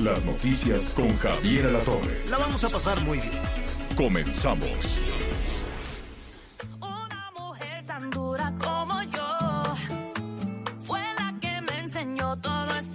Las noticias con Javier Alatorre. La vamos a pasar muy bien. Comenzamos. Una mujer tan dura como yo fue la que me enseñó todo este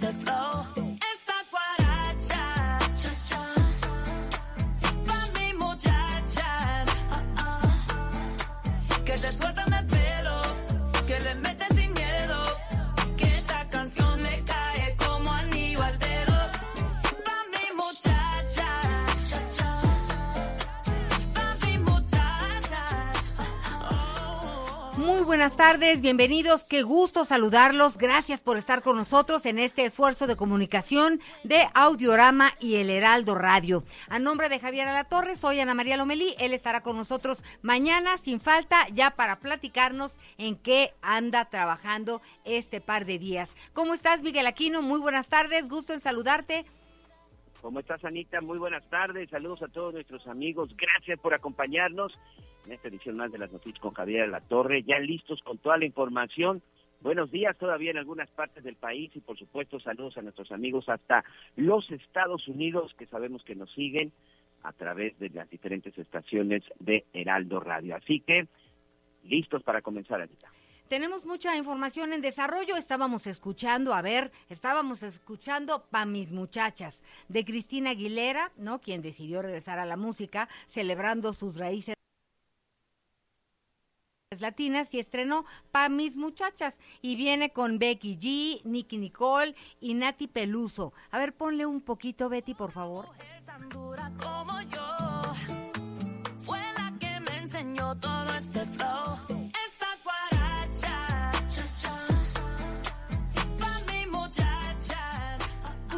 buenas tardes, bienvenidos, qué gusto saludarlos, gracias por estar con nosotros en este esfuerzo de comunicación de Audiorama y el Heraldo Radio. A nombre de Javier Alatorre, soy Ana María Lomelí, él estará con nosotros mañana sin falta ya para platicarnos en qué anda trabajando este par de días. ¿Cómo estás Miguel Aquino? Muy buenas tardes, gusto en saludarte. ¿Cómo estás, Anita? Muy buenas tardes. Saludos a todos nuestros amigos. Gracias por acompañarnos en esta edición más de las noticias con Javier La Torre. Ya listos con toda la información. Buenos días todavía en algunas partes del país y por supuesto saludos a nuestros amigos hasta los Estados Unidos que sabemos que nos siguen a través de las diferentes estaciones de Heraldo Radio. Así que listos para comenzar, Anita. Tenemos mucha información en desarrollo. Estábamos escuchando, a ver, estábamos escuchando Pa' mis muchachas de Cristina Aguilera, ¿no? Quien decidió regresar a la música, celebrando sus raíces latinas y estrenó Pa' mis muchachas y viene con Becky G, Nicky Nicole y Nati Peluso. A ver, ponle un poquito, Betty, por favor. fue la que me enseñó todo este flow.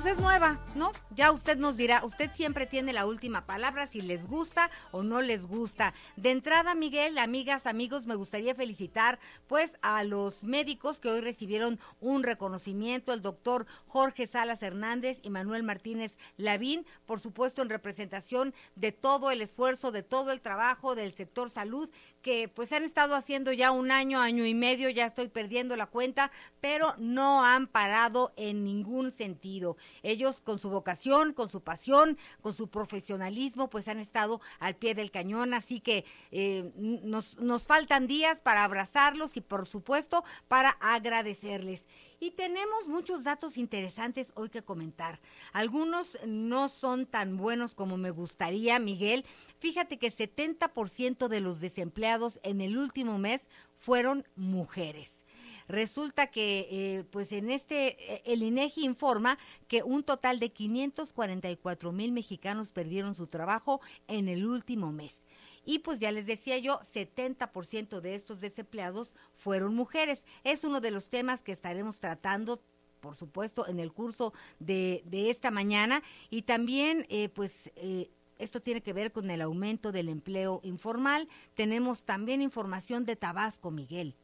Pues es nueva, ¿no? Ya usted nos dirá, usted siempre tiene la última palabra si les gusta o no les gusta. De entrada, Miguel, amigas, amigos, me gustaría felicitar pues a los médicos que hoy recibieron un reconocimiento, el doctor Jorge Salas Hernández y Manuel Martínez Lavín, por supuesto en representación de todo el esfuerzo, de todo el trabajo del sector salud que pues han estado haciendo ya un año, año y medio, ya estoy perdiendo la cuenta, pero no han parado en ningún sentido. Ellos con su vocación, con su pasión, con su profesionalismo, pues han estado al pie del cañón, así que eh, nos, nos faltan días para abrazarlos y por supuesto para agradecerles. Y tenemos muchos datos interesantes hoy que comentar. Algunos no son tan buenos como me gustaría, Miguel. Fíjate que 70% de los desempleados en el último mes fueron mujeres. Resulta que, eh, pues en este, eh, el INEGI informa que un total de 544 mil mexicanos perdieron su trabajo en el último mes. Y pues ya les decía yo, 70% de estos desempleados fueron mujeres. Es uno de los temas que estaremos tratando por supuesto, en el curso de, de esta mañana. Y también, eh, pues, eh, esto tiene que ver con el aumento del empleo informal. Tenemos también información de Tabasco, Miguel.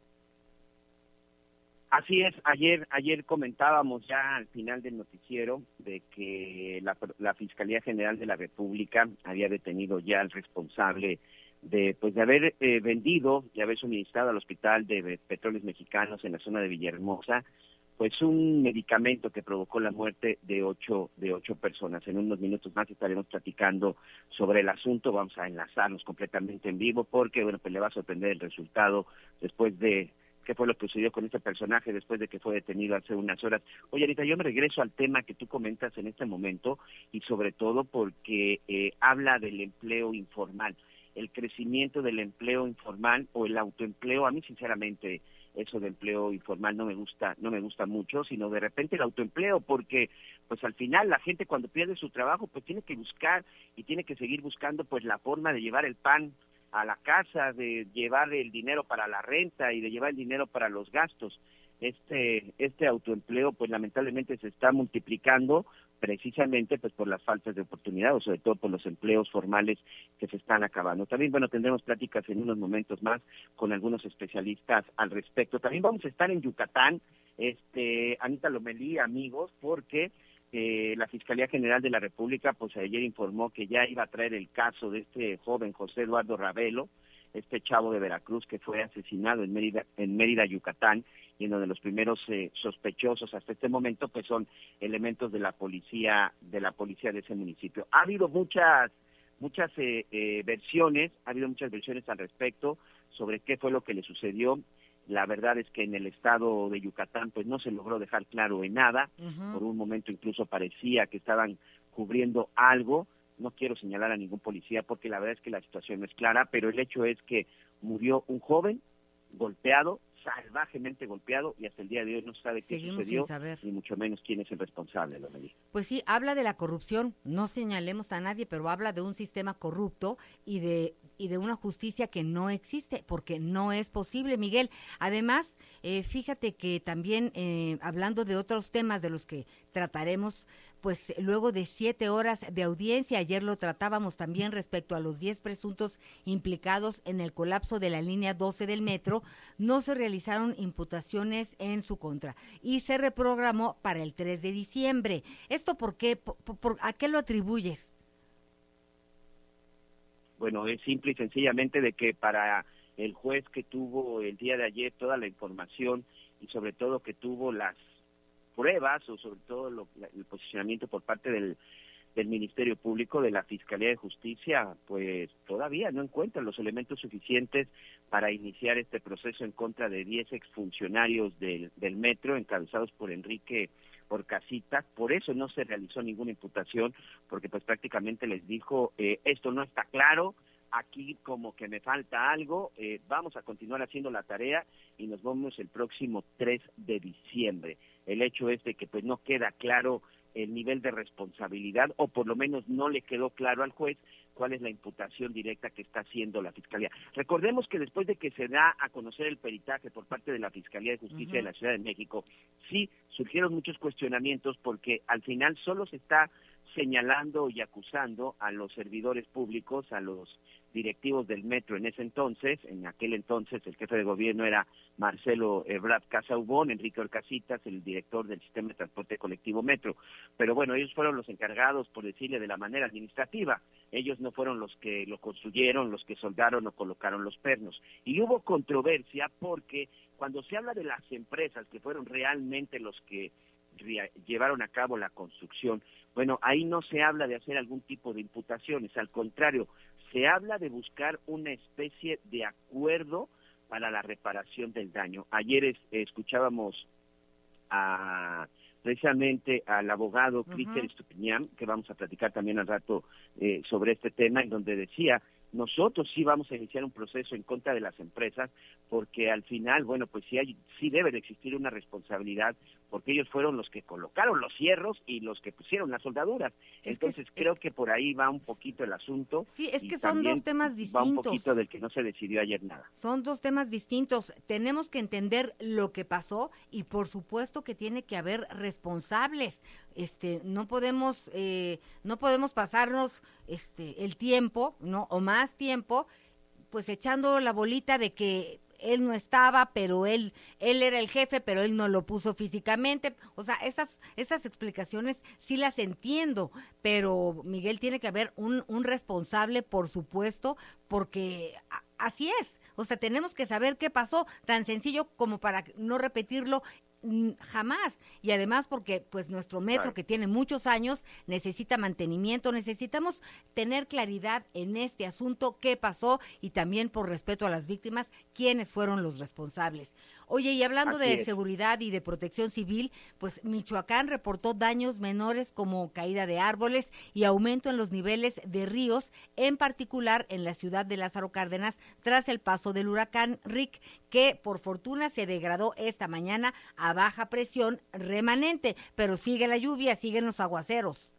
Así es, ayer ayer comentábamos ya al final del noticiero de que la, la Fiscalía General de la República había detenido ya al responsable de pues de haber eh, vendido y haber suministrado al Hospital de Petróleos Mexicanos en la zona de Villahermosa pues un medicamento que provocó la muerte de ocho de ocho personas. En unos minutos más estaremos platicando sobre el asunto. Vamos a enlazarnos completamente en vivo porque bueno pues le va a sorprender el resultado después de qué fue lo que sucedió con este personaje después de que fue detenido hace unas horas. Oye, ahorita yo me regreso al tema que tú comentas en este momento y sobre todo porque eh, habla del empleo informal, el crecimiento del empleo informal o el autoempleo. A mí, sinceramente, eso de empleo informal no me gusta, no me gusta mucho, sino de repente el autoempleo, porque pues al final la gente cuando pierde su trabajo, pues tiene que buscar y tiene que seguir buscando pues la forma de llevar el pan a la casa, de llevar el dinero para la renta y de llevar el dinero para los gastos. este este autoempleo pues lamentablemente se está multiplicando precisamente pues por las faltas de oportunidad o sobre todo por los empleos formales que se están acabando. También bueno tendremos pláticas en unos momentos más con algunos especialistas al respecto. También vamos a estar en Yucatán, este Anita Lomelí, amigos, porque eh, la Fiscalía General de la República pues ayer informó que ya iba a traer el caso de este joven José Eduardo Ravelo, este chavo de Veracruz que fue asesinado en Mérida, en Mérida, Yucatán, y en donde los primeros eh, sospechosos hasta este momento pues son elementos de la policía de la policía de ese municipio. Ha habido muchas muchas eh, eh, versiones, ha habido muchas versiones al respecto sobre qué fue lo que le sucedió. La verdad es que en el estado de Yucatán pues no se logró dejar claro en nada. Por un momento incluso parecía que estaban cubriendo algo. No quiero señalar a ningún policía porque la verdad es que la situación no es clara, pero el hecho es que murió un joven golpeado, salvajemente golpeado y hasta el día de hoy no sabe qué Seguimos sucedió saber. ni mucho menos quién es el responsable. Lomelí. Pues sí, habla de la corrupción, no señalemos a nadie, pero habla de un sistema corrupto y de y de una justicia que no existe, porque no es posible, Miguel. Además, eh, fíjate que también, eh, hablando de otros temas de los que trataremos, pues luego de siete horas de audiencia, ayer lo tratábamos también respecto a los diez presuntos implicados en el colapso de la línea 12 del metro, no se realizaron imputaciones en su contra y se reprogramó para el 3 de diciembre. ¿Esto por qué? ¿Por- por- ¿A qué lo atribuyes? Bueno, es simple y sencillamente de que para el juez que tuvo el día de ayer toda la información y sobre todo que tuvo las pruebas o sobre todo lo- el posicionamiento por parte del, del Ministerio Público, de la Fiscalía de Justicia, pues todavía no encuentran los elementos suficientes para iniciar este proceso en contra de 10 exfuncionarios del, del metro encabezados por Enrique Orcasita. Por eso no se realizó ninguna imputación, porque pues prácticamente les dijo, eh, esto no está claro, aquí como que me falta algo, eh, vamos a continuar haciendo la tarea y nos vemos el próximo 3 de diciembre. El hecho es de que pues no queda claro el nivel de responsabilidad o por lo menos no le quedó claro al juez cuál es la imputación directa que está haciendo la Fiscalía. Recordemos que después de que se da a conocer el peritaje por parte de la Fiscalía de Justicia de la Ciudad de México, sí surgieron muchos cuestionamientos porque al final solo se está señalando y acusando a los servidores públicos, a los directivos del metro en ese entonces, en aquel entonces el jefe de gobierno era Marcelo Ebrard Casaubón, Enrique Orcasitas, el director del sistema de transporte colectivo metro. Pero bueno, ellos fueron los encargados, por decirle de la manera administrativa. Ellos no fueron los que lo construyeron, los que soldaron o colocaron los pernos. Y hubo controversia porque cuando se habla de las empresas que fueron realmente los que llevaron a cabo la construcción, bueno, ahí no se habla de hacer algún tipo de imputaciones, al contrario, se habla de buscar una especie de acuerdo para la reparación del daño. Ayer es- escuchábamos a precisamente al abogado Cristian Estupiñán, que vamos a platicar también al rato eh, sobre este tema, en donde decía, nosotros sí vamos a iniciar un proceso en contra de las empresas, porque al final, bueno, pues sí, hay, sí debe de existir una responsabilidad, porque ellos fueron los que colocaron los cierros y los que pusieron las soldaduras. Es que Entonces es- creo que por ahí va un poquito el asunto. Sí, es que son dos temas Va un distintos. poquito del que no se decidió ayer nada. Son dos temas distintos. Tenemos que entender lo que pasó y por supuesto que tiene que haber responsables. Este, no podemos, eh, no podemos pasarnos este el tiempo, no, o más tiempo, pues echando la bolita de que él no estaba, pero él, él era el jefe, pero él no lo puso físicamente. O sea, esas, esas explicaciones sí las entiendo, pero Miguel tiene que haber un, responsable, por supuesto, porque así es. O sea, tenemos que saber qué pasó, tan sencillo como para no repetirlo jamás. Y además porque pues nuestro metro que tiene muchos años necesita mantenimiento necesitamos tener claridad en este asunto qué pasó y también por respeto a las víctimas quiénes fueron los responsables oye y hablando Así de es. seguridad y de protección civil pues Michoacán reportó daños menores como caída de árboles y aumento en los niveles de ríos en particular en la ciudad de Lázaro Cárdenas tras el paso del huracán Rick que por fortuna se degradó esta mañana a baja presión remanente, pero sigue la lluvia, siguen los aguaceros.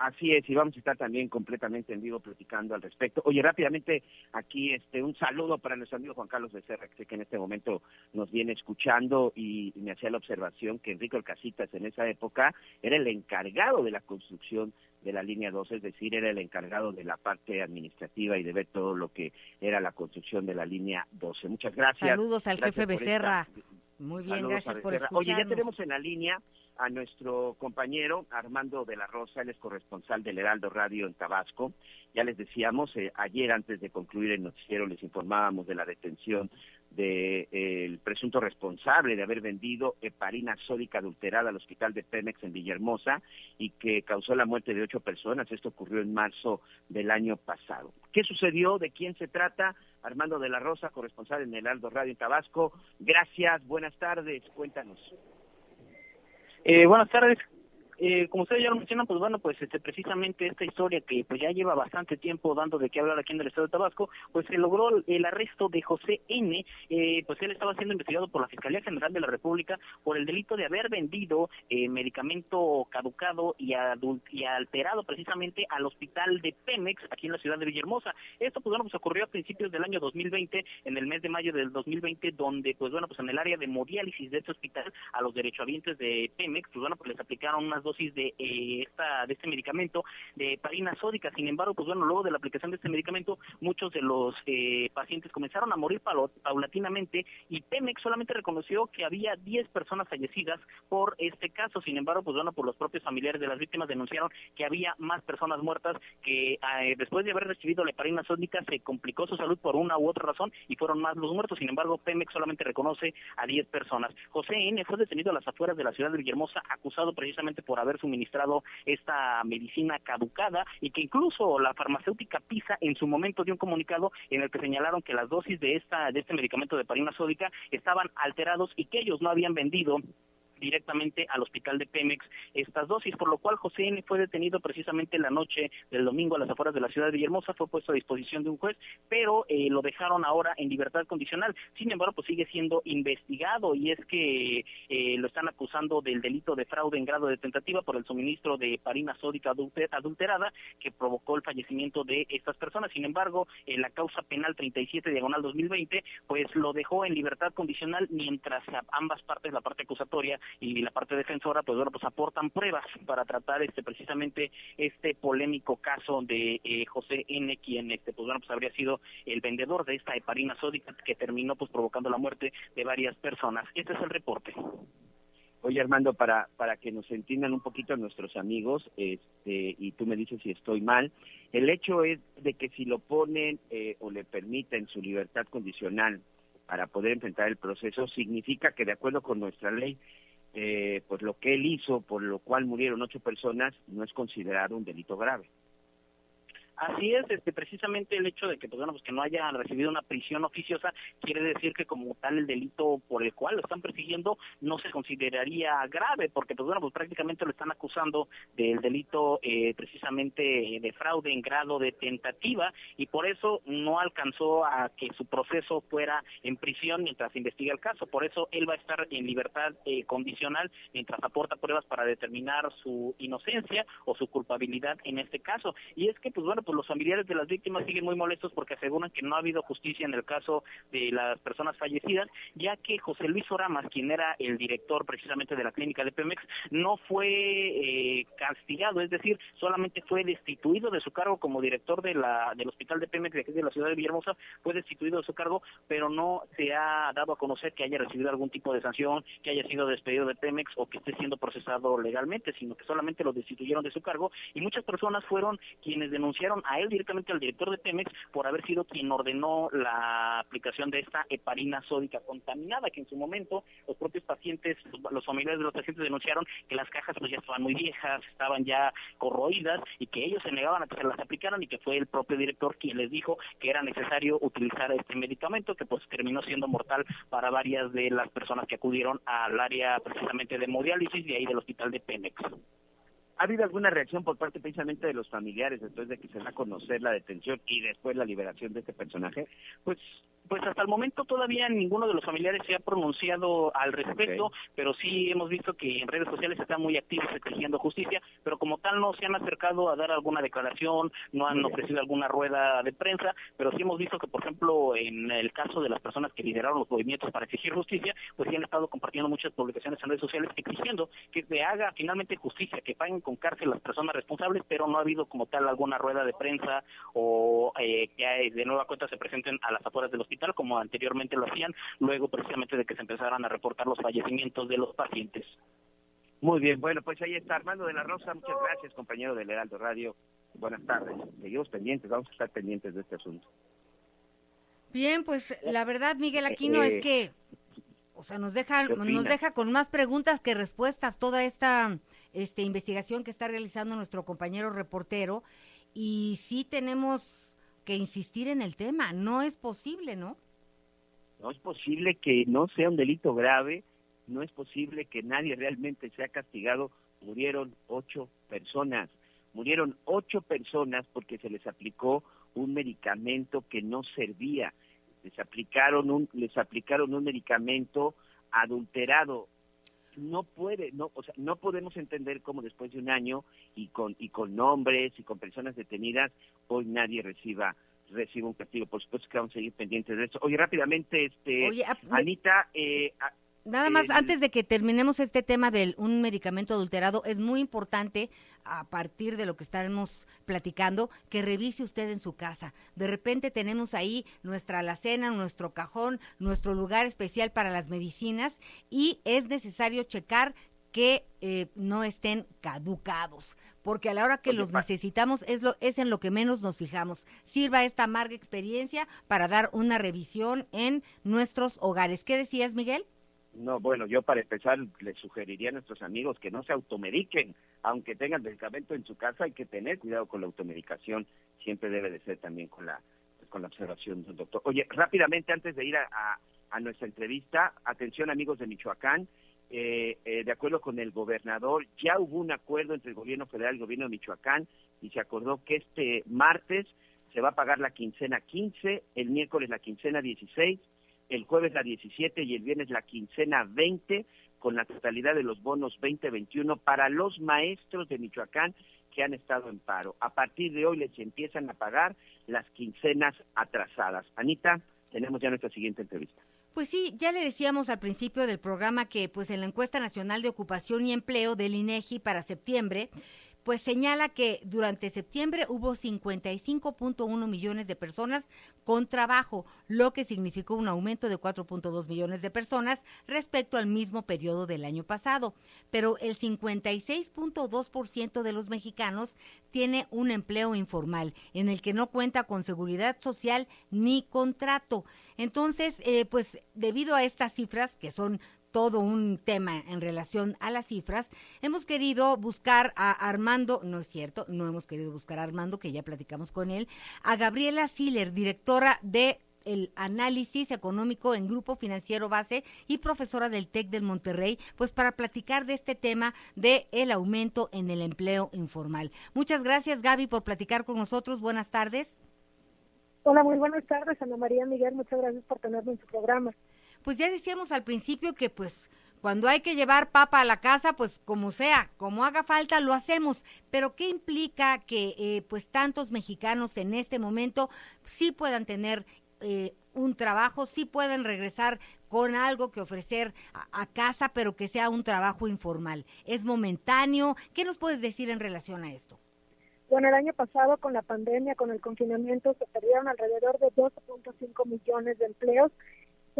Así es, y vamos a estar también completamente en vivo platicando al respecto. Oye, rápidamente, aquí este un saludo para nuestro amigo Juan Carlos Becerra, que sé que en este momento nos viene escuchando y, me hacía la observación que Enrique Casitas en esa época era el encargado de la construcción de la línea 2, es decir, era el encargado de la parte administrativa y de ver todo lo que era la construcción de la línea 12. Muchas gracias. Saludos al Gracias jefe Becerra. esta- Muy bien, Saludos gracias por Becerra. escucharnos. Oye, ya tenemos en la línea a nuestro compañero Armando de la Rosa, él es corresponsal del Heraldo Radio en Tabasco. Ya les decíamos, eh, ayer antes de concluir el noticiero les informábamos de la detención del presunto responsable de haber vendido heparina sódica adulterada al hospital de Pemex en Villahermosa y que causó la muerte de ocho personas. Esto ocurrió en marzo del año pasado. ¿Qué sucedió? ¿De quién se trata? Armando de la Rosa, corresponsal en el Heraldo Radio en Tabasco. Gracias, buenas tardes, cuéntanos. Eh, buenas tardes. Eh, como ustedes ya lo mencionan, pues bueno, pues este, precisamente esta historia que pues ya lleva bastante tiempo dando de qué hablar aquí en el estado de Tabasco, pues se logró el arresto de José N. Eh, pues él estaba siendo investigado por la Fiscalía General de la República por el delito de haber vendido eh, medicamento caducado y, y alterado precisamente al hospital de Pemex aquí en la ciudad de Villahermosa. Esto pues bueno, pues ocurrió a principios del año 2020, en el mes de mayo del 2020, donde pues bueno, pues en el área de hemodiálisis de este hospital a los derechohabientes de Pemex, pues bueno, pues les aplicaron unas dosis de eh, esta de este medicamento de parina sódica. Sin embargo, pues bueno, luego de la aplicación de este medicamento, muchos de los eh, pacientes comenzaron a morir paulatinamente y Pemex solamente reconoció que había 10 personas fallecidas por este caso. Sin embargo, pues bueno, por los propios familiares de las víctimas denunciaron que había más personas muertas que eh, después de haber recibido la heparina sódica se complicó su salud por una u otra razón y fueron más los muertos. Sin embargo, Pemex solamente reconoce a 10 personas. José N. fue detenido a las afueras de la ciudad de Villahermosa acusado precisamente por haber suministrado esta medicina caducada y que incluso la farmacéutica PISA en su momento dio un comunicado en el que señalaron que las dosis de esta de este medicamento de parina sódica estaban alterados y que ellos no habían vendido directamente al hospital de Pemex estas dosis, por lo cual José N. fue detenido precisamente la noche del domingo a las afueras de la ciudad de Villahermosa, fue puesto a disposición de un juez, pero eh, lo dejaron ahora en libertad condicional. Sin embargo, pues sigue siendo investigado y es que eh, lo están acusando del delito de fraude en grado de tentativa por el suministro de parina sódica adulter- adulterada que provocó el fallecimiento de estas personas. Sin embargo, la causa penal 37 diagonal 2020 pues lo dejó en libertad condicional mientras ambas partes, la parte acusatoria y la parte defensora, pues bueno, pues aportan pruebas para tratar este precisamente este polémico caso de eh, José N, quien este pues bueno, pues habría sido el vendedor de esta heparina sódica que terminó pues provocando la muerte de varias personas. Este es el reporte. Oye, Armando, para, para que nos entiendan un poquito nuestros amigos, este, y tú me dices si estoy mal, el hecho es de que si lo ponen eh, o le permiten su libertad condicional para poder enfrentar el proceso, significa que de acuerdo con nuestra ley, eh, pues lo que él hizo, por lo cual murieron ocho personas, no es considerado un delito grave. Así es, este, precisamente el hecho de que, pues, bueno, pues que no haya recibido una prisión oficiosa quiere decir que como tal el delito por el cual lo están persiguiendo no se consideraría grave, porque, pues bueno, pues prácticamente lo están acusando del delito eh, precisamente de fraude en grado de tentativa y por eso no alcanzó a que su proceso fuera en prisión mientras investiga el caso. Por eso él va a estar en libertad eh, condicional mientras aporta pruebas para determinar su inocencia o su culpabilidad en este caso. Y es que, pues bueno, pues los familiares de las víctimas siguen muy molestos porque aseguran que no ha habido justicia en el caso de las personas fallecidas, ya que José Luis Oramas, quien era el director precisamente de la clínica de Pemex, no fue eh, castigado, es decir, solamente fue destituido de su cargo como director de la, del hospital de Pemex de aquí de la ciudad de Villahermosa, fue destituido de su cargo, pero no se ha dado a conocer que haya recibido algún tipo de sanción, que haya sido despedido de Pemex o que esté siendo procesado legalmente, sino que solamente lo destituyeron de su cargo. Y muchas personas fueron quienes denunciaron a él directamente al director de Pemex por haber sido quien ordenó la aplicación de esta heparina sódica contaminada, que en su momento los propios pacientes, los, familiares de los pacientes denunciaron que las cajas pues ya estaban muy viejas, estaban ya corroídas y que ellos se negaban a que se las aplicaran y que fue el propio director quien les dijo que era necesario utilizar este medicamento que pues terminó siendo mortal para varias de las personas que acudieron al área precisamente de hemodiálisis y ahí del hospital de Pemex. ¿Ha habido alguna reacción por parte precisamente de los familiares después de que se da a conocer la detención y después la liberación de este personaje? Pues Pues hasta el momento todavía ninguno de los familiares se ha pronunciado al respecto, pero sí hemos visto que en redes sociales están muy activos exigiendo justicia, pero como tal no se han acercado a dar alguna declaración, no han ofrecido alguna rueda de prensa, pero sí hemos visto que, por ejemplo, en el caso de las personas que lideraron los movimientos para exigir justicia, pues sí han estado compartiendo muchas publicaciones en redes sociales exigiendo que se haga finalmente justicia, que paguen con cárcel las personas responsables, pero no ha habido como tal alguna rueda de prensa o eh, que de nueva cuenta se presenten a las afueras del hospital como anteriormente lo hacían, luego precisamente de que se empezaran a reportar los fallecimientos de los pacientes. Muy bien, bueno, pues ahí está Armando de la Rosa, muchas gracias, compañero del Heraldo Radio. Buenas tardes. Seguimos pendientes, vamos a estar pendientes de este asunto. Bien, pues la verdad, Miguel Aquino, es Eh, que, o sea, nos deja, ¿qué nos deja con más preguntas que respuestas toda esta este, investigación que está realizando nuestro compañero reportero y sí tenemos que insistir en el tema. No es posible, ¿no? No es posible que no sea un delito grave, no es posible que nadie realmente sea castigado. Murieron ocho personas, murieron ocho personas porque se les aplicó un medicamento que no servía. Les aplicaron un, les aplicaron un medicamento adulterado. No puede, no, o sea, no podemos entender cómo después de un año y con y con nombres y con personas detenidas hoy nadie reciba reciba un castigo. Por supuesto que vamos a seguir pendientes de eso. Oye, rápidamente, este, Oye, ah, Anita, eh, Nada más, el- antes de que terminemos este tema de un medicamento adulterado, es muy importante, a partir de lo que estaremos platicando, que revise usted en su casa. De repente tenemos ahí nuestra alacena, nuestro cajón, nuestro lugar especial para las medicinas y es necesario checar que eh, no estén caducados, porque a la hora que los necesitamos es, lo, es en lo que menos nos fijamos. Sirva esta amarga experiencia para dar una revisión en nuestros hogares. ¿Qué decías, Miguel? No, bueno, yo para empezar les sugeriría a nuestros amigos que no se automediquen, aunque tengan medicamento en su casa, hay que tener cuidado con la automedicación, siempre debe de ser también con la con la observación del doctor. Oye, rápidamente antes de ir a, a- nuestra entrevista, atención amigos de Michoacán, eh, eh, de acuerdo con el gobernador, ya hubo un acuerdo entre el gobierno federal y el gobierno de Michoacán y se acordó que este martes se va a pagar la quincena 15, el miércoles la quincena 16, el jueves la 17 y el viernes la quincena 20, con la totalidad de los bonos 2021 para los maestros de Michoacán que han estado en paro. A partir de hoy les empiezan a pagar las quincenas atrasadas. Anita, tenemos ya nuestra siguiente entrevista. Pues sí, ya le decíamos al principio del programa que pues en la encuesta nacional de ocupación y empleo del INEGI para septiembre, pues señala que durante septiembre hubo 55.1 millones de personas con trabajo, lo que significó un aumento de 4.2 millones de personas respecto al mismo periodo del año pasado. Pero el 56.2% de los mexicanos tiene un empleo informal en el que no cuenta con seguridad social ni contrato. Entonces, eh, pues debido a estas cifras, que son todo un tema en relación a las cifras, hemos querido buscar a Armando, no es cierto, no hemos querido buscar a Armando, que ya platicamos con él, a Gabriela Siller, directora de el análisis económico en Grupo Financiero Base y profesora del TEC del Monterrey, pues para platicar de este tema de el aumento en el empleo informal. Muchas gracias Gaby por platicar con nosotros. Buenas tardes. Hola, muy buenas tardes, Ana María Miguel. Muchas gracias por tenerme en su programa. Pues ya decíamos al principio que pues cuando hay que llevar papa a la casa, pues como sea, como haga falta, lo hacemos. Pero ¿qué implica que eh, pues tantos mexicanos en este momento sí puedan tener eh, un trabajo, sí pueden regresar con algo que ofrecer a, a, casa, pero que sea un trabajo informal? ¿Es momentáneo? ¿Qué nos puedes decir en relación a esto? Bueno, el año pasado con la pandemia, con el confinamiento, se perdieron alrededor de 12.5 millones de empleos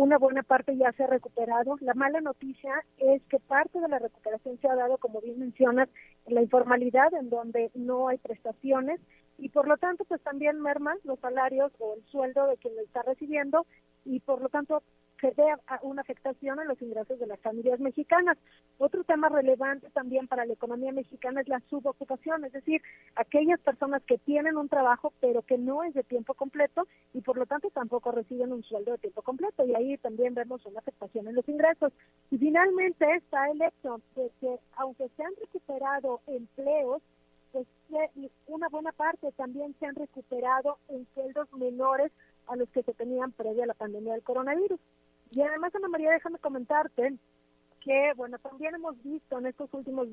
una buena parte ya se ha recuperado. La mala noticia es que parte de la recuperación se ha dado, como bien mencionas, en la informalidad, en donde no hay prestaciones y por lo tanto pues también merman los salarios o el sueldo de quien lo está recibiendo y por lo tanto se ve una afectación en los ingresos de las familias mexicanas. Otro tema relevante también para la economía mexicana es la subocupación, es decir, aquellas personas que tienen un trabajo pero que no es de tiempo completo y por lo tanto tampoco reciben un sueldo de tiempo completo y ahí también vemos una afectación en los ingresos. Y finalmente está el hecho de que aunque se han recuperado empleos, pues una buena parte también se han recuperado en sueldos menores a los que se tenían previa a la pandemia del coronavirus. Y además, Ana María, déjame comentarte que, bueno, también hemos visto en estos últimos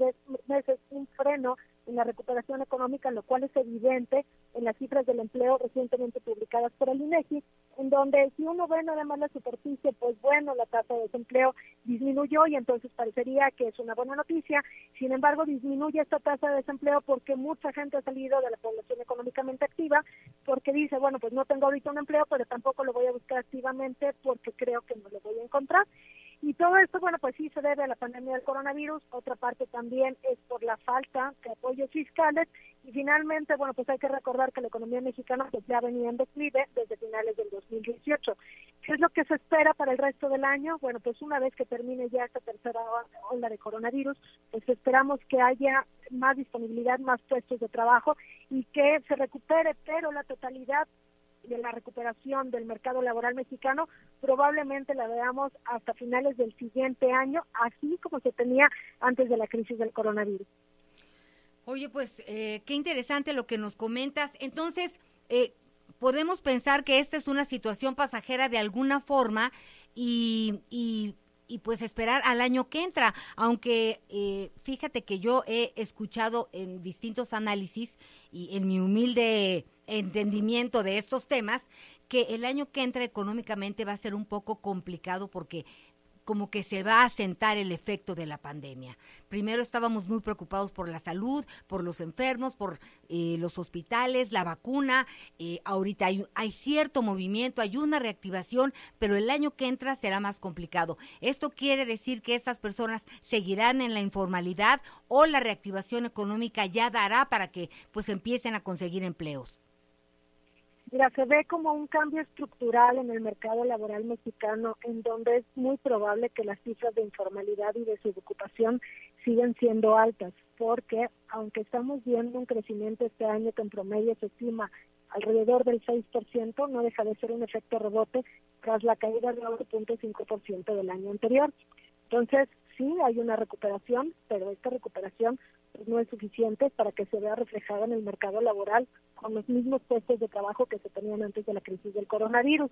meses un freno en la recuperación económica, lo cual es evidente en las cifras del empleo recientemente publicadas por el INEGI, en donde si uno ve nada más la superficie, pues bueno, la tasa de desempleo disminuyó y entonces parecería que es una buena noticia. Sin embargo, disminuye esta tasa de desempleo porque mucha gente ha salido de la población económicamente activa porque dice, bueno, pues no tengo ahorita un empleo, pero tampoco lo voy a buscar activamente porque creo que no lo voy a encontrar. Y todo esto, bueno, pues sí se debe a la pandemia del coronavirus, otra parte también es por la falta de apoyos fiscales y finalmente, bueno, pues hay que recordar que la economía mexicana pues ya venía en declive desde finales del 2018. ¿Qué es lo que se espera para el resto del año? Bueno, pues una vez que termine ya esta tercera ola de coronavirus, pues esperamos que haya más disponibilidad, más puestos de trabajo y que se recupere, pero la totalidad de la recuperación del mercado laboral mexicano probablemente la veamos hasta finales del siguiente año, así como se tenía antes de la crisis del coronavirus. Oye, pues eh, qué interesante lo que nos comentas. Entonces, eh, podemos pensar que esta es una situación pasajera de alguna forma y, y, y, pues esperar al año que entra. Aunque eh, fíjate que yo he escuchado en distintos análisis y en mi humilde entendimiento de estos temas que el año que entra económicamente va a ser un poco complicado porque como que se va a sentar el efecto de la pandemia. Primero estábamos muy preocupados por la salud, por los enfermos, por eh, los hospitales, la vacuna. Eh, ahorita hay, hay cierto movimiento, hay una reactivación, pero el año que entra será más complicado. Esto quiere decir que estas personas seguirán en la informalidad o la reactivación económica ya dará para que pues empiecen a conseguir empleos. Mira, se ve como un cambio estructural en el mercado laboral mexicano, en donde es muy probable que las cifras de informalidad y de subocupación sigan siendo altas, porque aunque estamos viendo un crecimiento este año que en promedio se estima alrededor del 6%, no deja de ser un efecto rebote tras la caída del 9.5% del año anterior. Entonces, sí, hay una recuperación, pero esta recuperación pues, no es suficiente para que se vea reflejada en el mercado laboral con los mismos puestos de trabajo que se tenían antes de la crisis del coronavirus.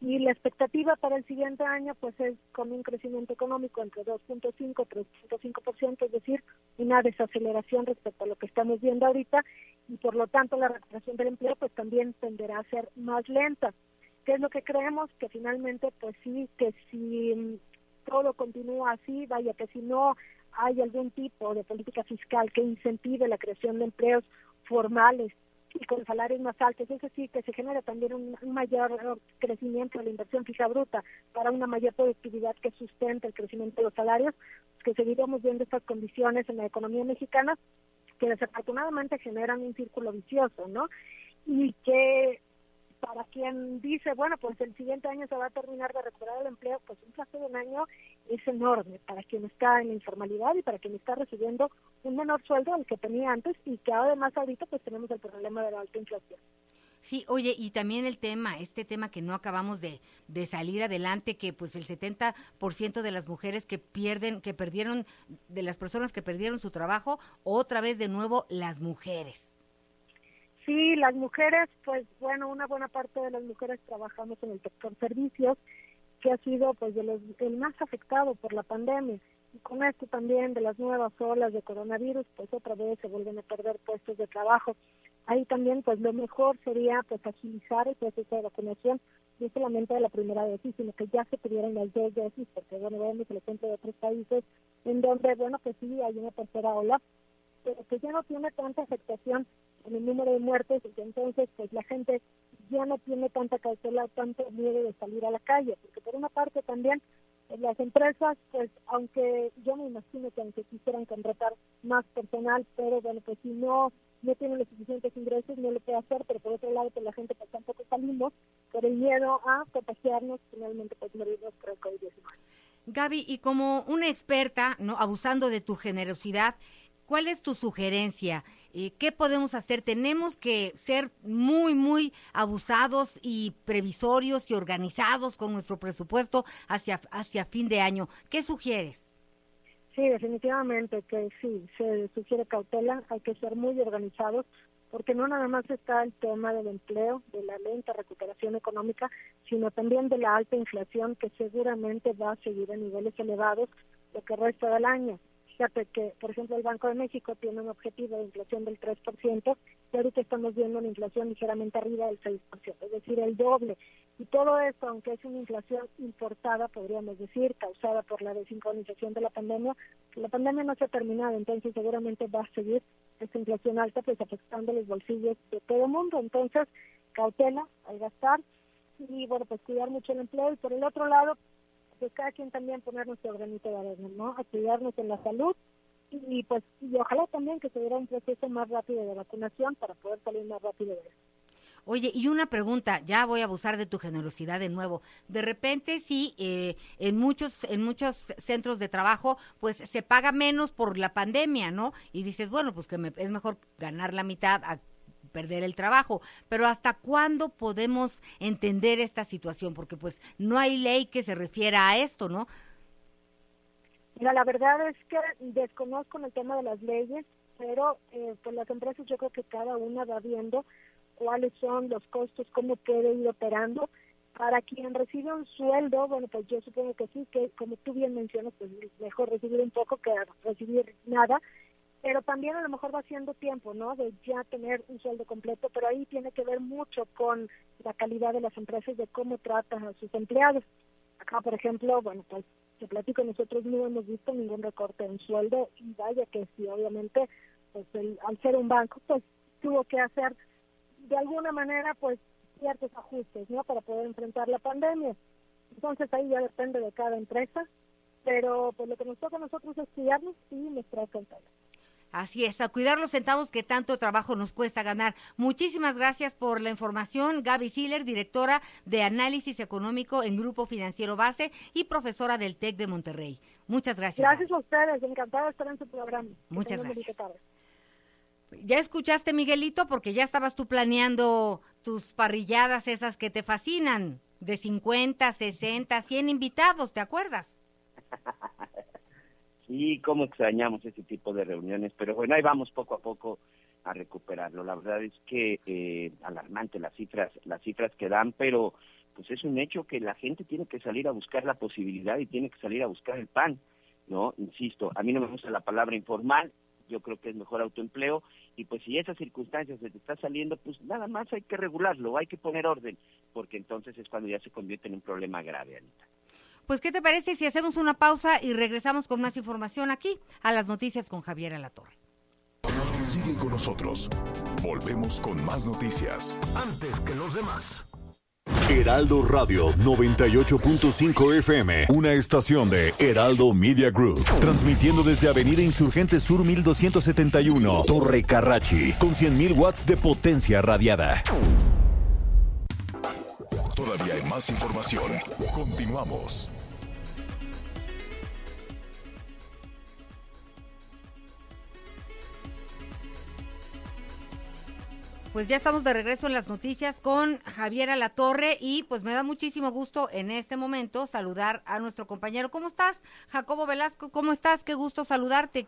Y la expectativa para el siguiente año pues es con un crecimiento económico entre 2.5 y 3.5%, es decir, una desaceleración respecto a lo que estamos viendo ahorita y por lo tanto la recuperación del empleo pues también tenderá a ser más lenta. ¿Qué es lo que creemos? Que finalmente pues sí, que si todo continúa así, vaya que si no hay algún tipo de política fiscal que incentive la creación de empleos formales y con salarios más altos, es decir, que se genera también un, mayor crecimiento de la inversión fija bruta para una mayor productividad que sustente el crecimiento de los salarios, pues que seguiremos viendo estas condiciones en la economía mexicana que desafortunadamente generan un círculo vicioso, ¿no? Y que para quien dice, bueno, pues el siguiente año se va a terminar de recuperar el empleo, pues un plazo de un año es enorme para quien está en la informalidad y para quien está recibiendo un menor sueldo al que tenía antes y que además ahorita pues tenemos el problema de la alta inflación. Sí, oye, y también el tema, este tema que no acabamos de, de salir adelante, que pues el 70% de las mujeres que pierden, que perdieron, de las personas que perdieron su trabajo, otra vez de nuevo las mujeres. Sí, las mujeres, pues bueno, una buena parte de las mujeres trabajamos en el sector servicios, que ha sido pues de los, el más afectado por la pandemia. Y con esto también de las nuevas olas de coronavirus, pues otra vez se vuelven a perder puestos de trabajo. Ahí también pues lo mejor sería pues agilizar el proceso de vacunación, no solamente de la primera dosis, sino que ya se pidieran las dos dosis, porque bueno, vemos el ejemplo de otros países en donde, bueno, pues sí, hay una tercera ola, que ya no tiene tanta afectación en el número de muertes y entonces pues la gente ya no tiene tanta cautela, tanto miedo de salir a la calle, porque por una parte también pues, las empresas, pues aunque yo me imagino que aunque quisieran contratar más personal, pero bueno, pues si no no tienen los suficientes ingresos, no lo puede hacer, pero por otro lado, pues la gente pues tampoco salimos por el miedo a contagiarnos, finalmente pues morirnos por el COVID-19. Gaby, y como una experta, no abusando de tu generosidad, ¿Cuál es tu sugerencia? Eh, ¿Qué podemos hacer? Tenemos que ser muy, muy abusados y previsorios y organizados con nuestro presupuesto hacia, hacia fin de año. ¿Qué sugieres? Sí, definitivamente que sí, se sugiere cautela, hay que ser muy organizados porque no nada más está el tema del empleo, de la lenta recuperación económica, sino también de la alta inflación que seguramente va a seguir a niveles elevados lo que resta del año. Fíjate que, por ejemplo, el Banco de México tiene un objetivo de inflación del 3% y ahorita estamos viendo una inflación ligeramente arriba del 6%, es decir, el doble. Y todo esto, aunque es una inflación importada, podríamos decir, causada por la desincronización de la pandemia, la pandemia no se ha terminado, entonces seguramente va a seguir esta inflación alta, pues afectando los bolsillos de todo el mundo. Entonces, cautela al gastar y, bueno, pues cuidar mucho el empleo. Y por el otro lado, pues cada quien también poner nuestro granito de arena, ¿no? A en la salud y, y, pues y ojalá también que se diera un proceso más rápido de vacunación para poder salir más rápido de esto. Oye, y una pregunta, ya voy a abusar de tu generosidad de nuevo. De repente sí, eh, en muchos en muchos centros de trabajo, pues se paga menos por la pandemia, ¿no? Y dices, bueno, pues que me, es mejor ganar la mitad a perder el trabajo. Pero ¿hasta cuándo podemos entender esta situación? Porque pues no hay ley que se refiera a esto, ¿no? Mira, la verdad es que desconozco el tema de las leyes, pero eh, pues las empresas yo creo que cada una va viendo cuáles son los costos, cómo puede ir operando. Para quien recibe un sueldo, bueno, pues yo supongo que sí, que como tú bien mencionas, pues mejor recibir un poco que recibir nada, pero también a lo mejor va haciendo tiempo, ¿no? De ya tener un sueldo completo, pero ahí tiene que ver mucho con la calidad de las empresas, de cómo tratan a sus empleados. Acá, por ejemplo, bueno, pues te platico, nosotros no hemos visto ningún recorte en sueldo y vaya que sí, obviamente, pues el, al ser un banco, pues tuvo que hacer de alguna manera, pues ciertos ajustes, ¿no? Para poder enfrentar la pandemia. Entonces ahí ya depende de cada empresa, pero pues lo que nos toca a nosotros es cuidarnos y nuestra cautela. Así es, a cuidar los centavos que tanto trabajo nos cuesta ganar. Muchísimas gracias por la información. Gaby Siller, directora de Análisis Económico en Grupo Financiero Base y profesora del TEC de Monterrey. Muchas gracias. Gracias a ustedes, encantada de estar en su programa. Muchas gracias. tarde. Ya escuchaste, Miguelito, porque ya estabas tú planeando tus parrilladas esas que te fascinan, de 50, 60, 100 invitados, ¿te acuerdas? Sí, cómo extrañamos ese tipo de reuniones, pero bueno, ahí vamos poco a poco a recuperarlo. La verdad es que eh, alarmante las cifras, las cifras que dan, pero pues es un hecho que la gente tiene que salir a buscar la posibilidad y tiene que salir a buscar el pan, ¿no? Insisto, a mí no me gusta la palabra informal, yo creo que es mejor autoempleo y pues si esas circunstancias se te está saliendo, pues nada más hay que regularlo, hay que poner orden, porque entonces es cuando ya se convierte en un problema grave, Anita. Pues, ¿qué te parece si hacemos una pausa y regresamos con más información aquí a las noticias con Javier Alatorre? Sigue con nosotros. Volvemos con más noticias. Antes que los demás. Heraldo Radio 98.5 FM, una estación de Heraldo Media Group, transmitiendo desde Avenida Insurgente Sur 1271, Torre Carrachi, con 100.000 watts de potencia radiada. Todavía hay más información. Continuamos. Pues ya estamos de regreso en las noticias con Javier Alatorre y pues me da muchísimo gusto en este momento saludar a nuestro compañero. ¿Cómo estás? Jacobo Velasco, ¿cómo estás? Qué gusto saludarte.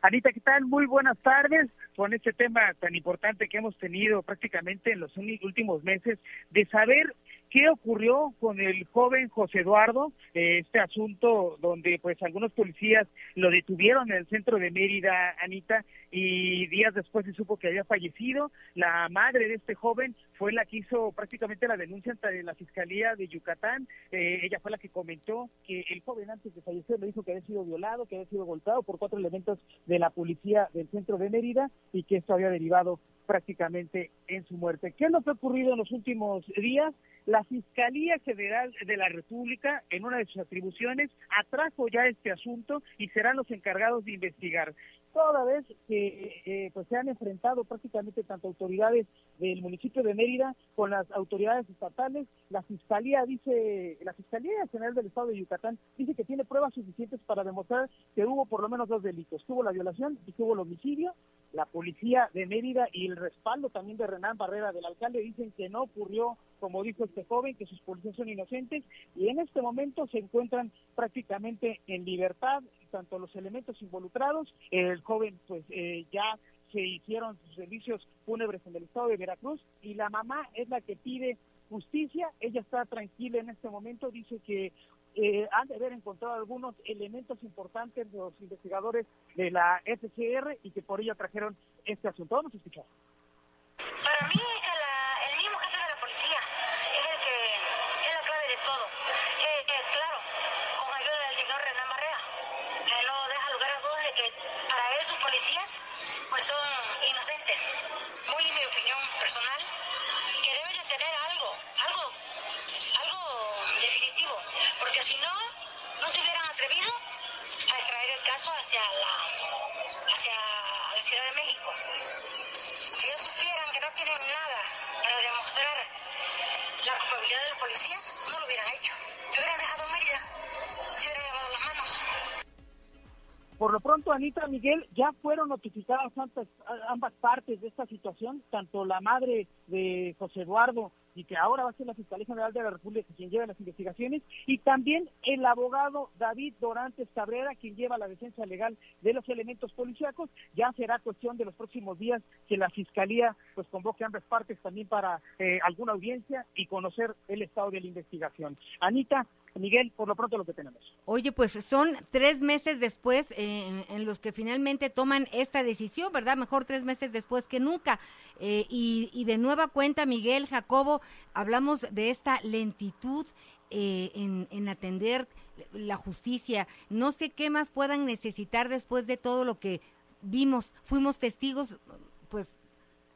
Anita, ¿qué tal? Muy buenas tardes con este tema tan importante que hemos tenido prácticamente en los últimos meses de saber qué ocurrió con el joven José Eduardo, eh, este asunto donde pues algunos policías lo detuvieron en el centro de Mérida, Anita, y días después se supo que había fallecido. La madre de este joven fue la que hizo prácticamente la denuncia ante la Fiscalía de Yucatán. Eh, ella fue la que comentó que el joven antes de fallecer le dijo que había sido violado, que había sido golpeado por cuatro elementos de la policía del centro de Mérida y que esto había derivado prácticamente en su muerte. ¿Qué es lo que ha ocurrido en los últimos días? La Fiscalía Federal de la República, en una de sus atribuciones, atrajo ya este asunto y serán los encargados de investigar. Toda vez que eh, pues se han enfrentado prácticamente tanto autoridades del municipio de Mérida con las autoridades estatales, la Fiscalía dice, la Fiscalía General del Estado de Yucatán dice que tiene pruebas suficientes para demostrar que hubo por lo menos dos delitos, que hubo la violación y que hubo el homicidio. La policía de Mérida y el respaldo también de Renán Barrera del alcalde dicen que no ocurrió como dijo este joven, que sus policías son inocentes y en este momento se encuentran prácticamente en libertad tanto los elementos involucrados, el joven pues eh, ya se hicieron sus servicios fúnebres en el estado de Veracruz y la mamá es la que pide justicia. Ella está tranquila en este momento, dice que eh, han de haber encontrado algunos elementos importantes de los investigadores de la FCR y que por ello trajeron este asunto. Vamos a escuchar. Miguel, ya fueron notificadas ambas, ambas partes de esta situación, tanto la madre de José Eduardo y que ahora va a ser la Fiscalía General de la República quien lleva las investigaciones, y también el abogado David Dorantes Cabrera, quien lleva la defensa legal de los elementos policíacos. Ya será cuestión de los próximos días que la Fiscalía pues convoque ambas partes también para eh, alguna audiencia y conocer el estado de la investigación. Anita, Miguel, por lo pronto lo que tenemos. Oye, pues son tres meses después eh, en, en los que finalmente toman esta decisión, ¿verdad? Mejor tres meses después que nunca. Eh, y, y de nueva cuenta, Miguel, Jacobo, hablamos de esta lentitud eh, en, en atender la justicia. No sé qué más puedan necesitar después de todo lo que vimos. Fuimos testigos, pues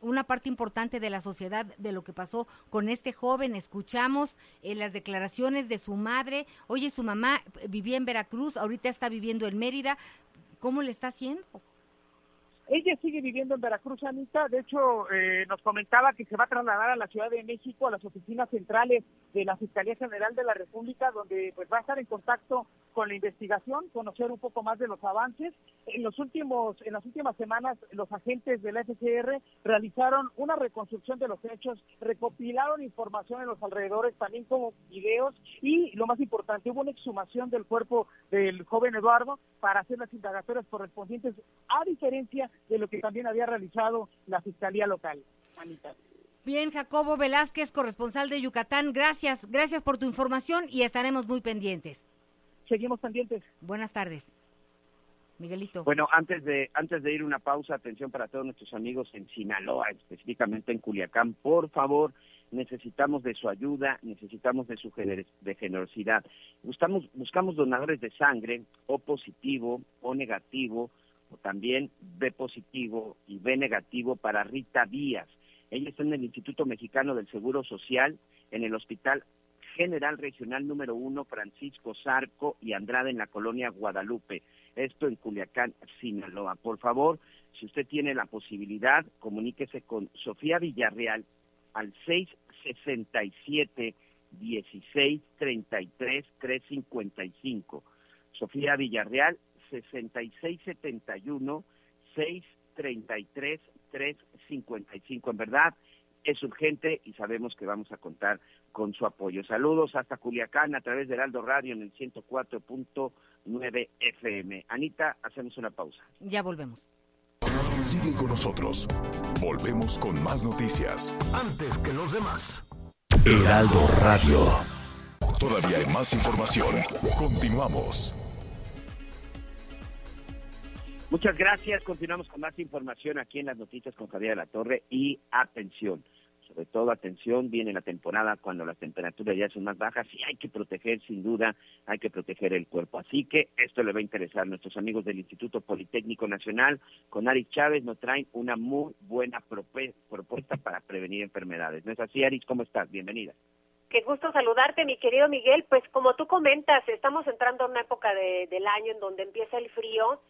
una parte importante de la sociedad de lo que pasó con este joven. Escuchamos eh, las declaraciones de su madre. Oye, su mamá vivía en Veracruz, ahorita está viviendo en Mérida. ¿Cómo le está haciendo? Ella sigue viviendo en Veracruz, Anita. De hecho, eh, nos comentaba que se va a trasladar a la Ciudad de México, a las oficinas centrales de la Fiscalía General de la República, donde pues va a estar en contacto con la investigación, conocer un poco más de los avances. En los últimos, en las últimas semanas, los agentes de la FCR realizaron una reconstrucción de los hechos, recopilaron información en los alrededores, también como videos, y lo más importante, hubo una exhumación del cuerpo del joven Eduardo para hacer las indagatorias correspondientes, a diferencia de lo que también había realizado la Fiscalía Local. Anita. Bien, Jacobo Velázquez, corresponsal de Yucatán, gracias, gracias por tu información y estaremos muy pendientes. Seguimos pendientes. Buenas tardes. Miguelito. Bueno, antes de antes de ir una pausa, atención para todos nuestros amigos en Sinaloa, específicamente en Culiacán, por favor, necesitamos de su ayuda, necesitamos de su gener- de generosidad. Buscamos buscamos donadores de sangre, O positivo, O negativo, o también B positivo y B negativo para Rita Díaz. Ella está en el Instituto Mexicano del Seguro Social, en el Hospital General Regional número uno, Francisco Zarco y Andrade en la colonia Guadalupe. Esto en Culiacán, Sinaloa. Por favor, si usted tiene la posibilidad, comuníquese con Sofía Villarreal al 667 16 33 355. Sofía Villarreal 6671 633 355. En verdad, es urgente y sabemos que vamos a contar con su apoyo. Saludos hasta Culiacán a través de Heraldo Radio en el 104.9 FM. Anita, hacemos una pausa. Ya volvemos. Sigue con nosotros. Volvemos con más noticias. Antes que los demás. Heraldo Radio. Todavía hay más información. Continuamos. Muchas gracias. Continuamos con más información aquí en las noticias con Javier de la Torre y atención. Sobre todo atención, viene la temporada cuando las temperaturas ya son más bajas y hay que proteger, sin duda, hay que proteger el cuerpo. Así que esto le va a interesar a nuestros amigos del Instituto Politécnico Nacional. Con Aris Chávez nos traen una muy buena propuesta para prevenir enfermedades. ¿No es así, Aris? ¿Cómo estás? Bienvenida. Qué gusto saludarte, mi querido Miguel. Pues como tú comentas, estamos entrando en una época de- del año en donde empieza el frío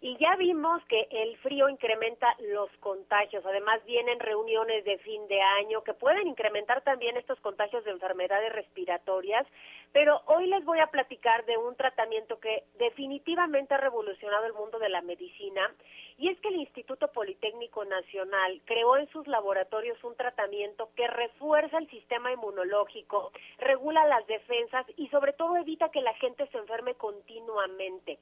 y ya vimos que el frío incrementa los contagios. Además, vienen reuniones de fin de año que pueden incrementar también estos contagios de enfermedades respiratorias. Pero hoy les voy a platicar de un tratamiento que definitivamente ha revolucionado el mundo de la medicina. Y es que el Instituto Politécnico Nacional creó en sus laboratorios un tratamiento que refuerza el sistema inmunológico, regula las defensas y sobre todo evita que la gente se enferme continuamente.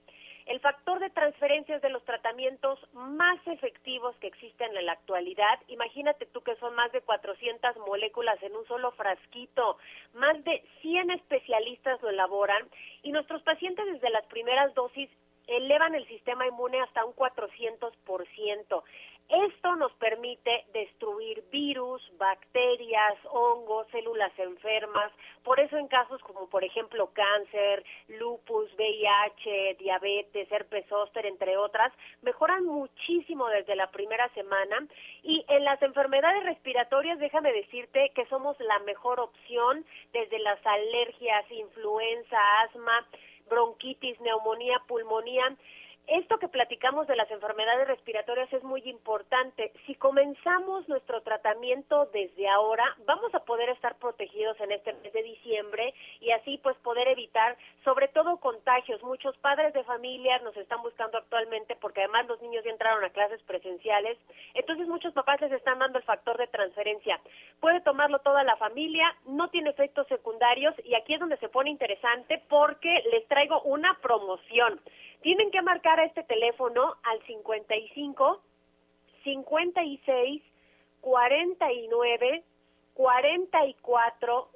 El factor de transferencia es de los tratamientos más efectivos que existen en la actualidad. Imagínate tú que son más de 400 moléculas en un solo frasquito. Más de 100 especialistas lo elaboran y nuestros pacientes desde las primeras dosis elevan el sistema inmune hasta un 400%. Esto nos permite destruir virus, bacterias, hongos, células enfermas. Por eso en casos como por ejemplo cáncer, lupus, VIH, diabetes, herpes zóster, entre otras, mejoran muchísimo desde la primera semana. Y en las enfermedades respiratorias, déjame decirte que somos la mejor opción desde las alergias, influenza, asma, bronquitis, neumonía, pulmonía. Esto que platicamos de las enfermedades respiratorias es muy importante. Si comenzamos nuestro tratamiento desde ahora, vamos a poder estar protegidos en este mes de diciembre y así pues poder evitar sobre todo contagios. Muchos padres de familias nos están buscando actualmente porque además los niños ya entraron a clases presenciales. Entonces muchos papás les están dando el factor de transferencia. Puede tomarlo toda la familia, no tiene efectos secundarios y aquí es donde se pone interesante porque les traigo una promoción. Tienen que marcar a este teléfono al 55 56 49 44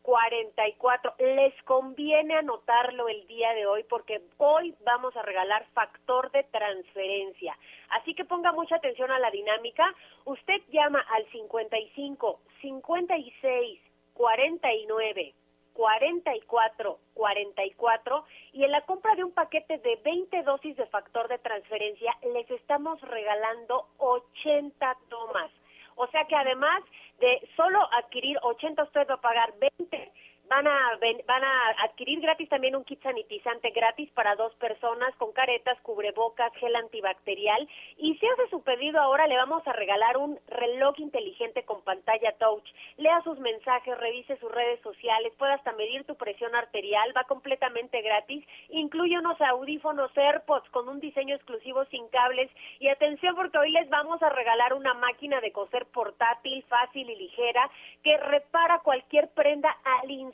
44. Les conviene anotarlo el día de hoy porque hoy vamos a regalar factor de transferencia. Así que ponga mucha atención a la dinámica. Usted llama al 55 56 49 44 44 y en la compra de un paquete de 20 dosis de factor de transferencia les estamos regalando 80 tomas. O sea que además de solo adquirir 80 usted va a pagar 20 van a van a adquirir gratis también un kit sanitizante gratis para dos personas con caretas, cubrebocas, gel antibacterial. Y si hace su pedido ahora le vamos a regalar un reloj inteligente con pantalla touch. Lea sus mensajes, revise sus redes sociales, puede hasta medir tu presión arterial, va completamente gratis, incluye unos audífonos AirPods con un diseño exclusivo sin cables. Y atención porque hoy les vamos a regalar una máquina de coser portátil, fácil y ligera que repara cualquier prenda al instante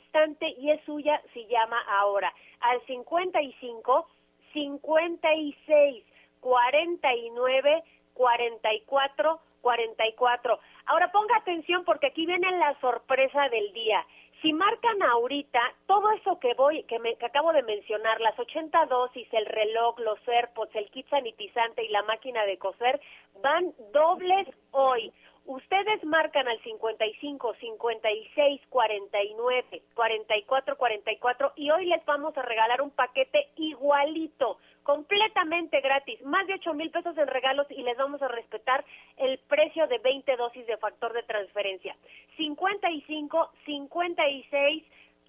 y es suya si llama ahora al 55 56 49 44 44. Ahora ponga atención porque aquí viene la sorpresa del día. Si marcan ahorita todo eso que voy que, me, que acabo de mencionar, las 80 dosis, el reloj, los AirPods, el kit sanitizante y la máquina de coser van dobles hoy. Ustedes marcan al 55 56 49 44 44 y hoy les vamos a regalar un paquete igualito, completamente gratis, más de 8 mil pesos en regalos y les vamos a respetar el precio de 20 dosis de factor de transferencia. 55 56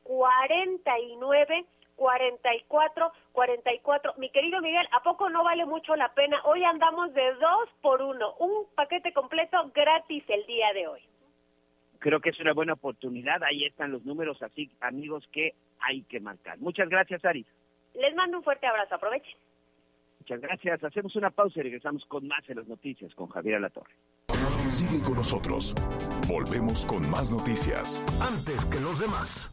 49 44 44. Mi querido Miguel, ¿a poco no vale mucho la pena? Hoy andamos de dos por uno, un paquete completo gratis el día de hoy. Creo que es una buena oportunidad. Ahí están los números, así amigos que hay que marcar. Muchas gracias, Ari. Les mando un fuerte abrazo, aprovechen. Muchas gracias. Hacemos una pausa y regresamos con más en las noticias con Javier Alatorre. Sigue con nosotros. Volvemos con más noticias. Antes que los demás.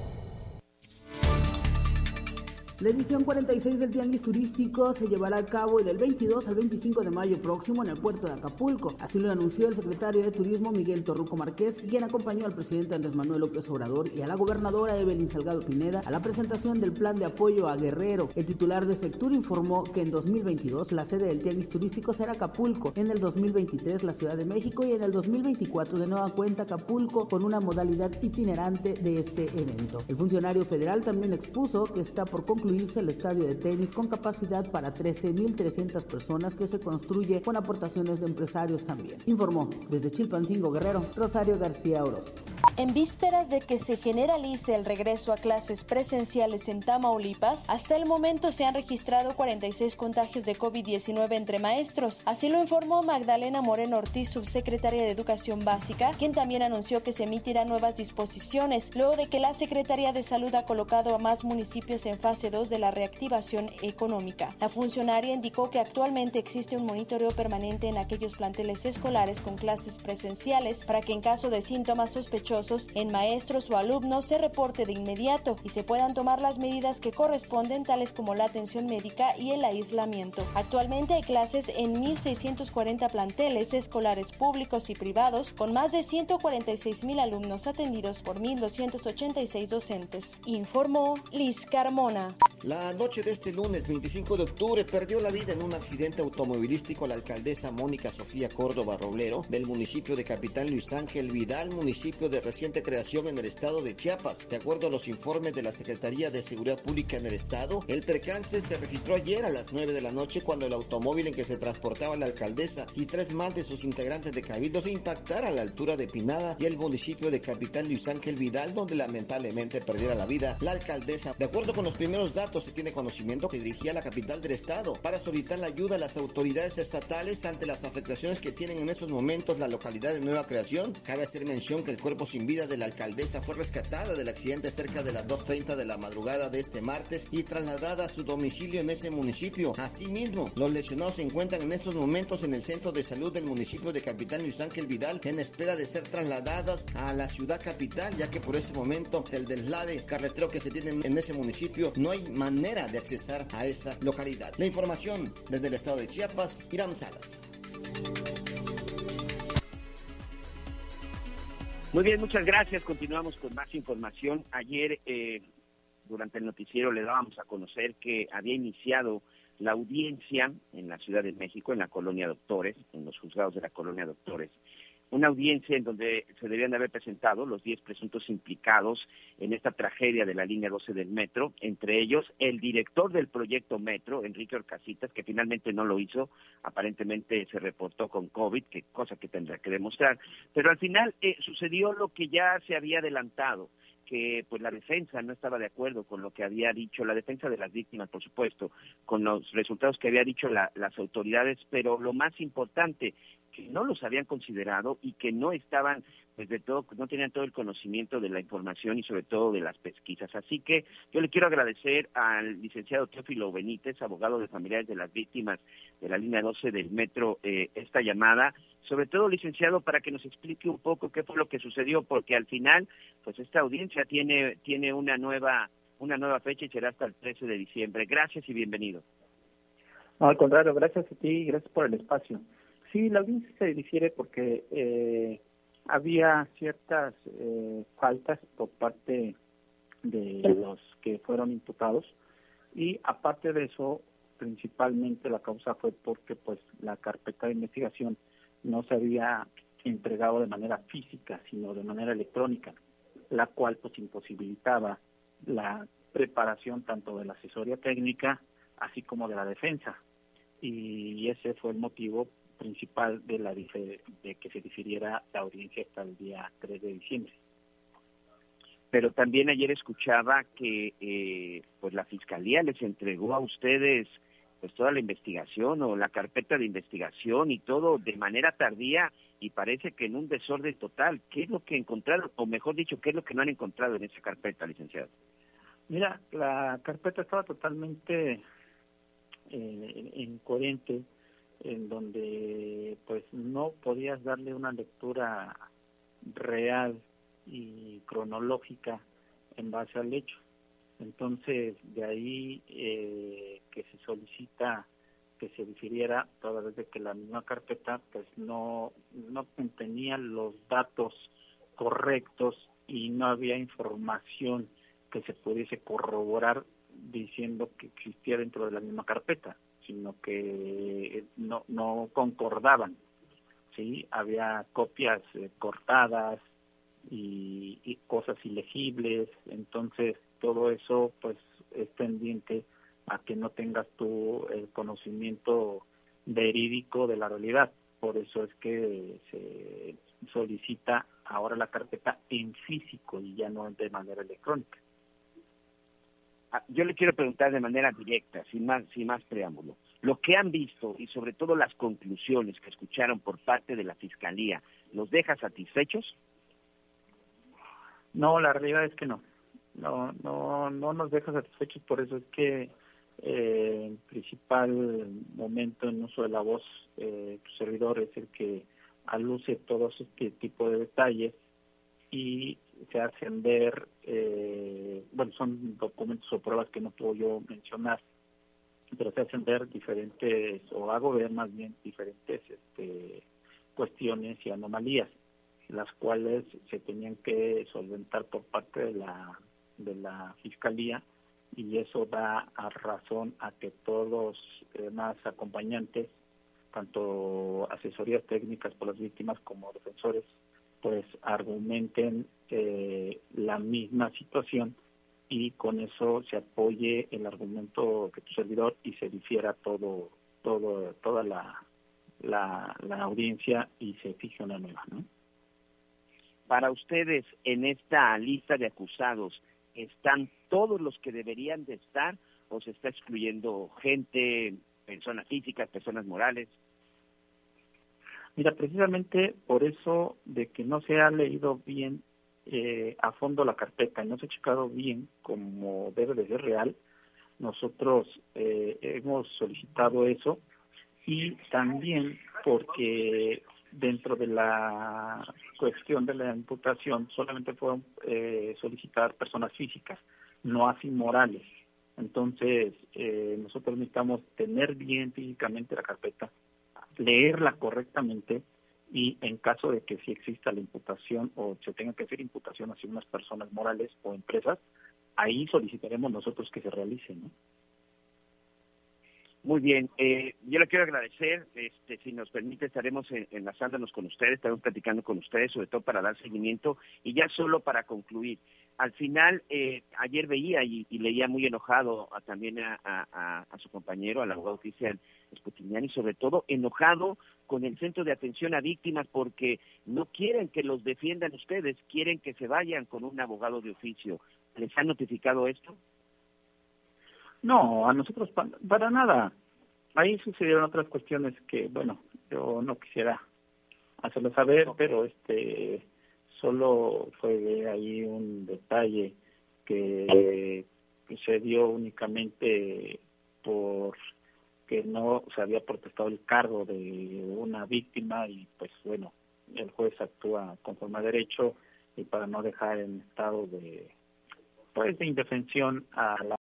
La edición 46 del Tianguis Turístico se llevará a cabo del 22 al 25 de mayo próximo en el puerto de Acapulco. Así lo anunció el secretario de Turismo Miguel Torruco Márquez, quien acompañó al presidente Andrés Manuel López Obrador y a la gobernadora Evelyn Salgado Pineda a la presentación del plan de apoyo a Guerrero. El titular de Sectur informó que en 2022 la sede del Tianguis Turístico será Acapulco, en el 2023 la Ciudad de México y en el 2024 de nueva cuenta Acapulco con una modalidad itinerante de este evento. El funcionario federal también expuso que está por concluir el estadio de tenis con capacidad para 13.300 personas que se construye con aportaciones de empresarios también. Informó desde Chilpancingo Guerrero, Rosario García Orozco. En vísperas de que se generalice el regreso a clases presenciales en Tamaulipas, hasta el momento se han registrado 46 contagios de COVID-19 entre maestros. Así lo informó Magdalena Moreno Ortiz, subsecretaria de Educación Básica, quien también anunció que se emitirán nuevas disposiciones luego de que la Secretaría de Salud ha colocado a más municipios en fase 2 de la reactivación económica. La funcionaria indicó que actualmente existe un monitoreo permanente en aquellos planteles escolares con clases presenciales para que en caso de síntomas sospechosos en maestros o alumnos se reporte de inmediato y se puedan tomar las medidas que corresponden tales como la atención médica y el aislamiento. Actualmente hay clases en 1.640 planteles escolares públicos y privados con más de 146 mil alumnos atendidos por 1.286 docentes. Informó Liz Carmona. La noche de este lunes 25 de octubre perdió la vida en un accidente automovilístico la alcaldesa Mónica Sofía Córdoba Roblero del municipio de Capitán Luis Ángel Vidal, municipio de reciente creación en el estado de Chiapas. De acuerdo a los informes de la Secretaría de Seguridad Pública en el estado, el percance se registró ayer a las 9 de la noche cuando el automóvil en que se transportaba la alcaldesa y tres más de sus integrantes de cabildo se a la altura de Pinada y el municipio de Capitán Luis Ángel Vidal, donde lamentablemente perdiera la vida la alcaldesa. De acuerdo con los primeros datos, se tiene conocimiento que dirigía la capital del estado para solicitar la ayuda a las autoridades estatales ante las afectaciones que tienen en estos momentos la localidad de Nueva Creación. Cabe hacer mención que el cuerpo sin vida de la alcaldesa fue rescatada del accidente cerca de las 2.30 de la madrugada de este martes y trasladada a su domicilio en ese municipio. Asimismo, los lesionados se encuentran en estos momentos en el centro de salud del municipio de Capitán Luis Ángel Vidal en espera de ser trasladadas a la ciudad capital, ya que por ese momento del deslave carretero que se tiene en ese municipio no hay manera de accesar a esa localidad. La información desde el estado de Chiapas, Irán Salas. Muy bien, muchas gracias. Continuamos con más información. Ayer, eh, durante el noticiero, le dábamos a conocer que había iniciado la audiencia en la Ciudad de México, en la colonia Doctores, en los juzgados de la colonia Doctores, una audiencia en donde se debían de haber presentado los 10 presuntos implicados en esta tragedia de la línea 12 del metro, entre ellos el director del proyecto Metro, Enrique Orcasitas, que finalmente no lo hizo, aparentemente se reportó con COVID, que cosa que tendrá que demostrar, pero al final eh, sucedió lo que ya se había adelantado que pues la defensa no estaba de acuerdo con lo que había dicho la defensa de las víctimas, por supuesto, con los resultados que había dicho la, las autoridades, pero lo más importante que no los habían considerado y que no estaban, pues de todo, no tenían todo el conocimiento de la información y sobre todo de las pesquisas. Así que yo le quiero agradecer al licenciado Teófilo Benítez, abogado de familiares de las víctimas de la línea 12 del metro, eh, esta llamada, sobre todo licenciado para que nos explique un poco qué fue lo que sucedió, porque al final, pues esta audiencia tiene, tiene una nueva una nueva fecha y será hasta el 13 de diciembre. Gracias y bienvenido. Al contrario, gracias a ti y gracias por el espacio. Sí, la audiencia se difiere porque eh, había ciertas eh, faltas por parte de los que fueron imputados y aparte de eso, principalmente la causa fue porque pues la carpeta de investigación no se había entregado de manera física, sino de manera electrónica, la cual pues imposibilitaba la preparación tanto de la asesoría técnica así como de la defensa. Y ese fue el motivo principal de la de que se difiriera la audiencia hasta el día 3 de diciembre. Pero también ayer escuchaba que eh, pues la fiscalía les entregó a ustedes pues toda la investigación o la carpeta de investigación y todo de manera tardía y parece que en un desorden total. ¿Qué es lo que encontraron o mejor dicho, qué es lo que no han encontrado en esa carpeta, licenciado? Mira, la carpeta estaba totalmente eh, incoherente, en donde pues no podías darle una lectura real y cronológica en base al hecho. Entonces, de ahí eh, que se solicita que se difiriera, toda vez de que la misma carpeta pues no, no contenía los datos correctos y no había información que se pudiese corroborar diciendo que existía dentro de la misma carpeta, sino que no, no concordaban. ¿sí? Había copias eh, cortadas y, y cosas ilegibles, entonces todo eso pues es pendiente a que no tengas tú el conocimiento verídico de la realidad. Por eso es que se solicita ahora la carpeta en físico y ya no de manera electrónica. Ah, Yo le quiero preguntar de manera directa, sin más, sin más preámbulo. Lo que han visto y sobre todo las conclusiones que escucharon por parte de la Fiscalía, ¿los deja satisfechos? No, la realidad es que no. no, no, no nos deja satisfechos, por eso es que eh, el principal momento en uso de la voz, eh, tu servidor es el que aluce todos este tipo de detalles y se hacen ver, eh, bueno, son documentos o pruebas que no puedo yo mencionar, pero se hacen ver diferentes, o hago ver más bien diferentes este, cuestiones y anomalías, las cuales se tenían que solventar por parte de la, de la Fiscalía y eso da a razón a que todos los demás acompañantes, tanto asesorías técnicas por las víctimas como defensores, pues argumenten eh, la misma situación y con eso se apoye el argumento que tu servidor y se difiera todo, todo, toda la, la, la audiencia y se fije una nueva, ¿no? Para ustedes, en esta lista de acusados, ¿están todos los que deberían de estar o se está excluyendo gente, personas físicas, personas morales? Mira, precisamente por eso de que no se ha leído bien eh, a fondo la carpeta y no se ha checado bien como debe de ser real, nosotros eh, hemos solicitado eso y también porque dentro de la cuestión de la imputación solamente fueron eh, solicitar personas físicas, no así morales. Entonces, eh, nosotros necesitamos tener bien físicamente la carpeta, leerla correctamente y en caso de que sí exista la imputación o se tenga que hacer imputación hacia unas personas morales o empresas, ahí solicitaremos nosotros que se realice, ¿no? Muy bien, eh, yo le quiero agradecer, este, si nos permite estaremos en- enlazándonos con ustedes, estaremos platicando con ustedes, sobre todo para dar seguimiento y ya solo para concluir. Al final, eh, ayer veía y, leía muy enojado a- también a- a su compañero, al abogado Cristian Sputiniani, sobre todo enojado con el Centro de Atención a Víctimas porque no quieren que los defiendan ustedes, quieren que se vayan con un abogado de oficio. ¿Les han notificado esto? No, a nosotros pa- para nada. Ahí sucedieron otras cuestiones que, bueno, yo no quisiera hacerlo saber, pero este solo fue ahí un detalle que se dio únicamente por que no se había protestado el cargo de una víctima y pues bueno, el juez actúa conforme a derecho y para no dejar en estado de pues de indefensión a la